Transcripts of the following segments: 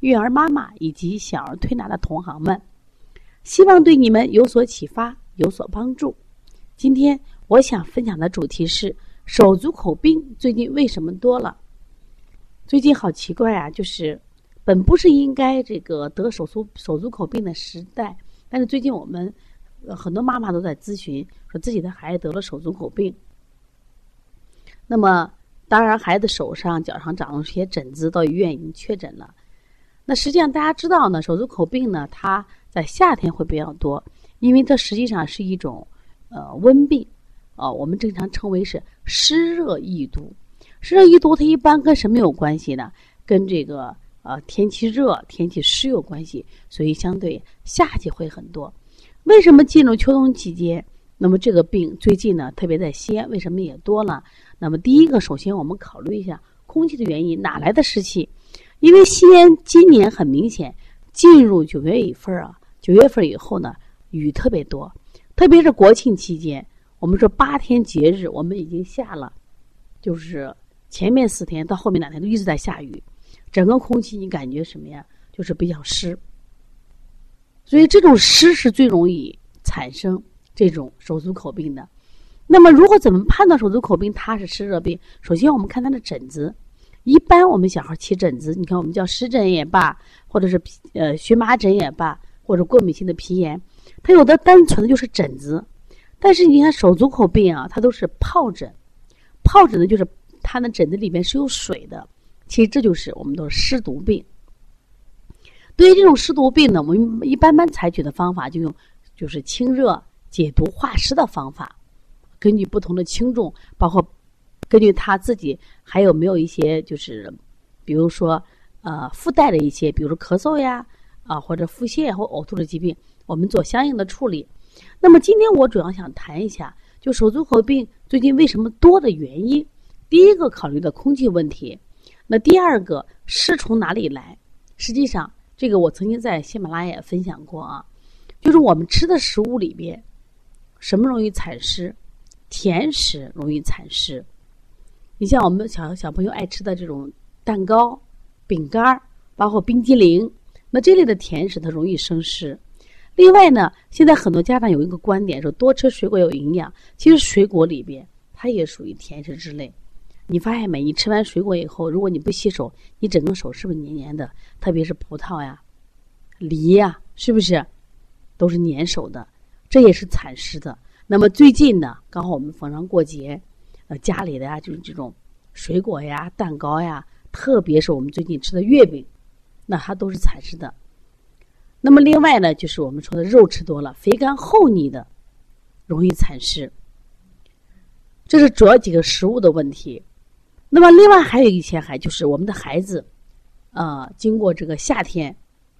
育儿妈妈以及小儿推拿的同行们，希望对你们有所启发，有所帮助。今天我想分享的主题是手足口病最近为什么多了？最近好奇怪啊，就是本不是应该这个得手足手足口病的时代，但是最近我们很多妈妈都在咨询，说自己的孩子得了手足口病。那么，当然孩子手上、脚上长了些疹子，到医院已经确诊了。那实际上大家知道呢，手足口病呢，它在夏天会比较多，因为它实际上是一种呃温病，啊，我们正常称为是湿热易毒。湿热易毒它一般跟什么有关系呢？跟这个呃天气热、天气湿有关系，所以相对夏季会很多。为什么进入秋冬季节，那么这个病最近呢，特别在西安，为什么也多了？那么第一个，首先我们考虑一下空气的原因，哪来的湿气？因为西安今年很明显进入九月一份啊，九月份以后呢，雨特别多，特别是国庆期间，我们说八天节日，我们已经下了，就是前面四天到后面两天都一直在下雨，整个空气你感觉什么呀？就是比较湿，所以这种湿是最容易产生这种手足口病的。那么如果怎么判断手足口病它是湿热病？首先我们看它的疹子。一般我们小孩起疹子，你看我们叫湿疹也罢，或者是呃荨麻疹也罢，或者过敏性的皮炎，它有的单纯的就是疹子。但是你看手足口病啊，它都是疱疹，疱疹呢就是它的疹子里面是有水的。其实这就是我们都是湿毒病。对于这种湿毒病呢，我们一般般采取的方法就用就是清热解毒化湿的方法，根据不同的轻重，包括。根据他自己还有没有一些就是，比如说呃附带的一些，比如说咳嗽呀啊或者腹泻或呕吐的疾病，我们做相应的处理。那么今天我主要想谈一下，就手足口病最近为什么多的原因。第一个考虑的空气问题，那第二个湿从哪里来？实际上这个我曾经在喜马拉雅分享过啊，就是我们吃的食物里边，什么容易产湿？甜食容易产湿。你像我们小小朋友爱吃的这种蛋糕、饼干儿包括冰激凌，那这类的甜食它容易生湿。另外呢，现在很多家长有一个观点说多吃水果有营养，其实水果里边它也属于甜食之类。你发现没？你吃完水果以后，如果你不洗手，你整个手是不是黏黏的？特别是葡萄呀、梨呀，是不是都是粘手的？这也是产湿的。那么最近呢，刚好我们逢上过节。呃，家里的呀，就是这种水果呀、蛋糕呀，特别是我们最近吃的月饼，那它都是产湿的。那么另外呢，就是我们说的肉吃多了，肥甘厚腻的，容易产湿。这是主要几个食物的问题。那么另外还有一些，还就是我们的孩子，呃，经过这个夏天，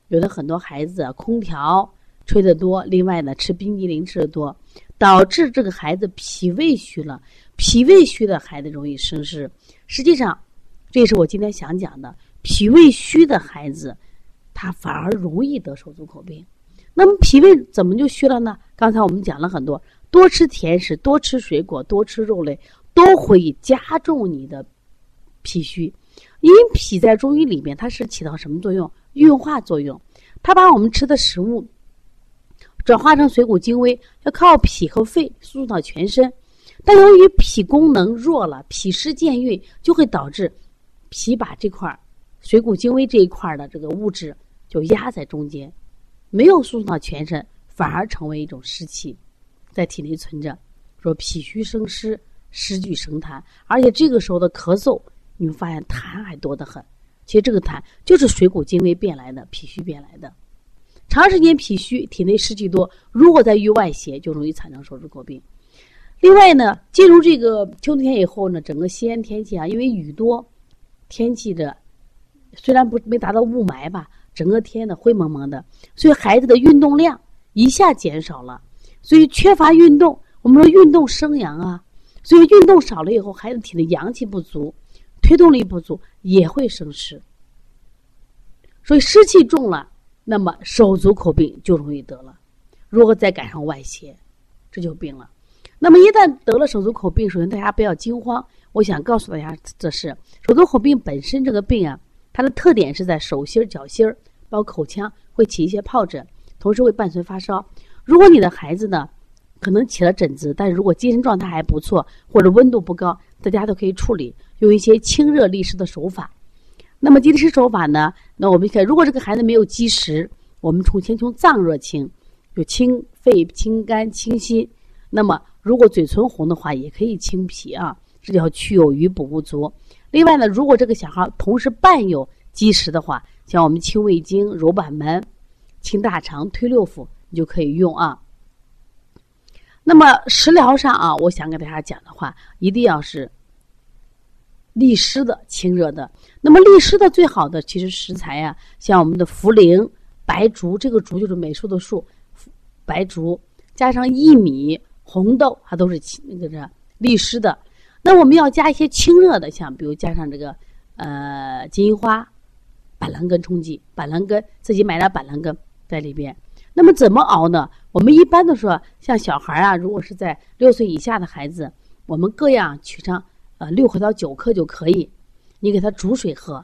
有的很多孩子空调吹得多，另外呢吃冰激凌吃的多，导致这个孩子脾胃虚了。脾胃虚的孩子容易生湿，实际上，这也是我今天想讲的。脾胃虚的孩子，他反而容易得手足口病。那么脾胃怎么就虚了呢？刚才我们讲了很多，多吃甜食、多吃水果、多吃肉类，都会加重你的脾虚。因为脾在中医里面，它是起到什么作用？运化作用。它把我们吃的食物转化成水谷精微，要靠脾和肺输送到全身。但由于脾功能弱了，脾湿健运，就会导致脾把这块水谷精微这一块的这个物质就压在中间，没有输送到全身，反而成为一种湿气，在体内存着。说脾虚生湿，湿聚生痰，而且这个时候的咳嗽，你会发现痰还多得很。其实这个痰就是水谷精微变来的，脾虚变来的。长时间脾虚，体内湿气多，如果在遇外邪，就容易产生手足口病。另外呢，进入这个秋天以后呢，整个西安天气啊，因为雨多，天气的虽然不没达到雾霾吧，整个天呢灰蒙蒙的，所以孩子的运动量一下减少了，所以缺乏运动。我们说运动生阳啊，所以运动少了以后，孩子体内阳气不足，推动力不足，也会生湿。所以湿气重了，那么手足口病就容易得了。如果再赶上外邪，这就病了。那么一旦得了手足口病，首先大家不要惊慌。我想告诉大家，这是手足口病本身这个病啊，它的特点是在手心、脚心儿，包括口腔会起一些疱疹，同时会伴随发烧。如果你的孩子呢，可能起了疹子，但是如果精神状态还不错，或者温度不高，大家都可以处理，用一些清热利湿的手法。那么积利湿手法呢？那我们看，如果这个孩子没有积食，我们从先从脏热清，就清肺、清肝、清心。那么如果嘴唇红的话，也可以清脾啊，这叫去有余补不足。另外呢，如果这个小孩同时伴有积食的话，像我们清胃经、揉板门、清大肠、推六腑，你就可以用啊。那么食疗上啊，我想给大家讲的话，一定要是利湿的、清热的。那么利湿的最好的其实食材呀，像我们的茯苓、白术，这个术就是美术的术，白术加上薏米、红豆，它都是清那个是利湿的。那我们要加一些清热的，像比如加上这个呃金银花、板蓝根冲剂，板蓝根自己买点板蓝根在里边。那么怎么熬呢？我们一般都说，像小孩啊，如果是在六岁以下的孩子，我们各样取上呃六克到九克就可以。你给他煮水喝，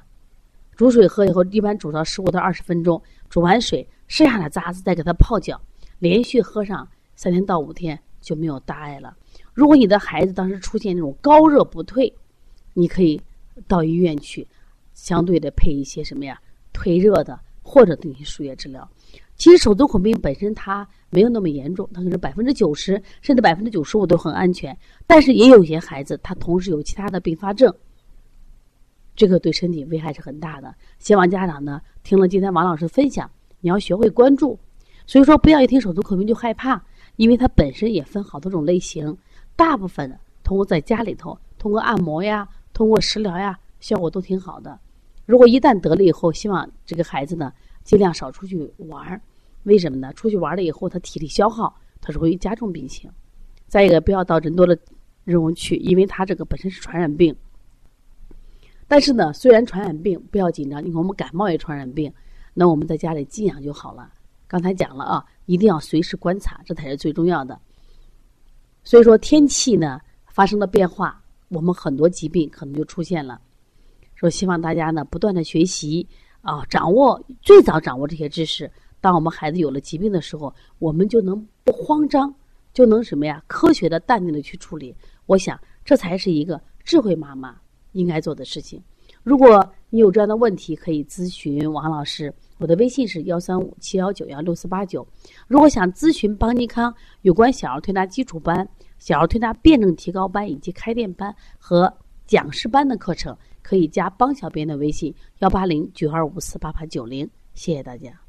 煮水喝以后，一般煮到十五到二十分钟，煮完水剩下的渣子再给他泡脚，连续喝上三天到五天就没有大碍了。如果你的孩子当时出现那种高热不退，你可以到医院去，相对的配一些什么呀，退热的或者进行输液治疗。其实手足口病本身它没有那么严重，它可能百分之九十甚至百分之九十五都很安全。但是也有些孩子他同时有其他的并发症，这个对身体危害是很大的。希望家长呢听了今天王老师分享，你要学会关注。所以说不要一听手足口病就害怕，因为它本身也分好多种类型。大部分通过在家里头通过按摩呀，通过食疗呀，效果都挺好的。如果一旦得了以后，希望这个孩子呢尽量少出去玩儿。为什么呢？出去玩了以后，他体力消耗，他是会加重病情。再一个，不要到人多的地方去，因为他这个本身是传染病。但是呢，虽然传染病不要紧张，你看我们感冒也传染病，那我们在家里静养就好了。刚才讲了啊，一定要随时观察，这才是最重要的。所以说，天气呢发生了变化，我们很多疾病可能就出现了。说希望大家呢不断的学习啊，掌握最早掌握这些知识。当我们孩子有了疾病的时候，我们就能不慌张，就能什么呀？科学的、淡定的去处理。我想，这才是一个智慧妈妈应该做的事情。如果你有这样的问题，可以咨询王老师。我的微信是幺三五七幺九幺六四八九。如果想咨询邦尼康有关小儿推拿基础班、小儿推拿辩证提高班以及开店班和讲师班的课程，可以加邦小编的微信幺八零九二五四八八九零。谢谢大家。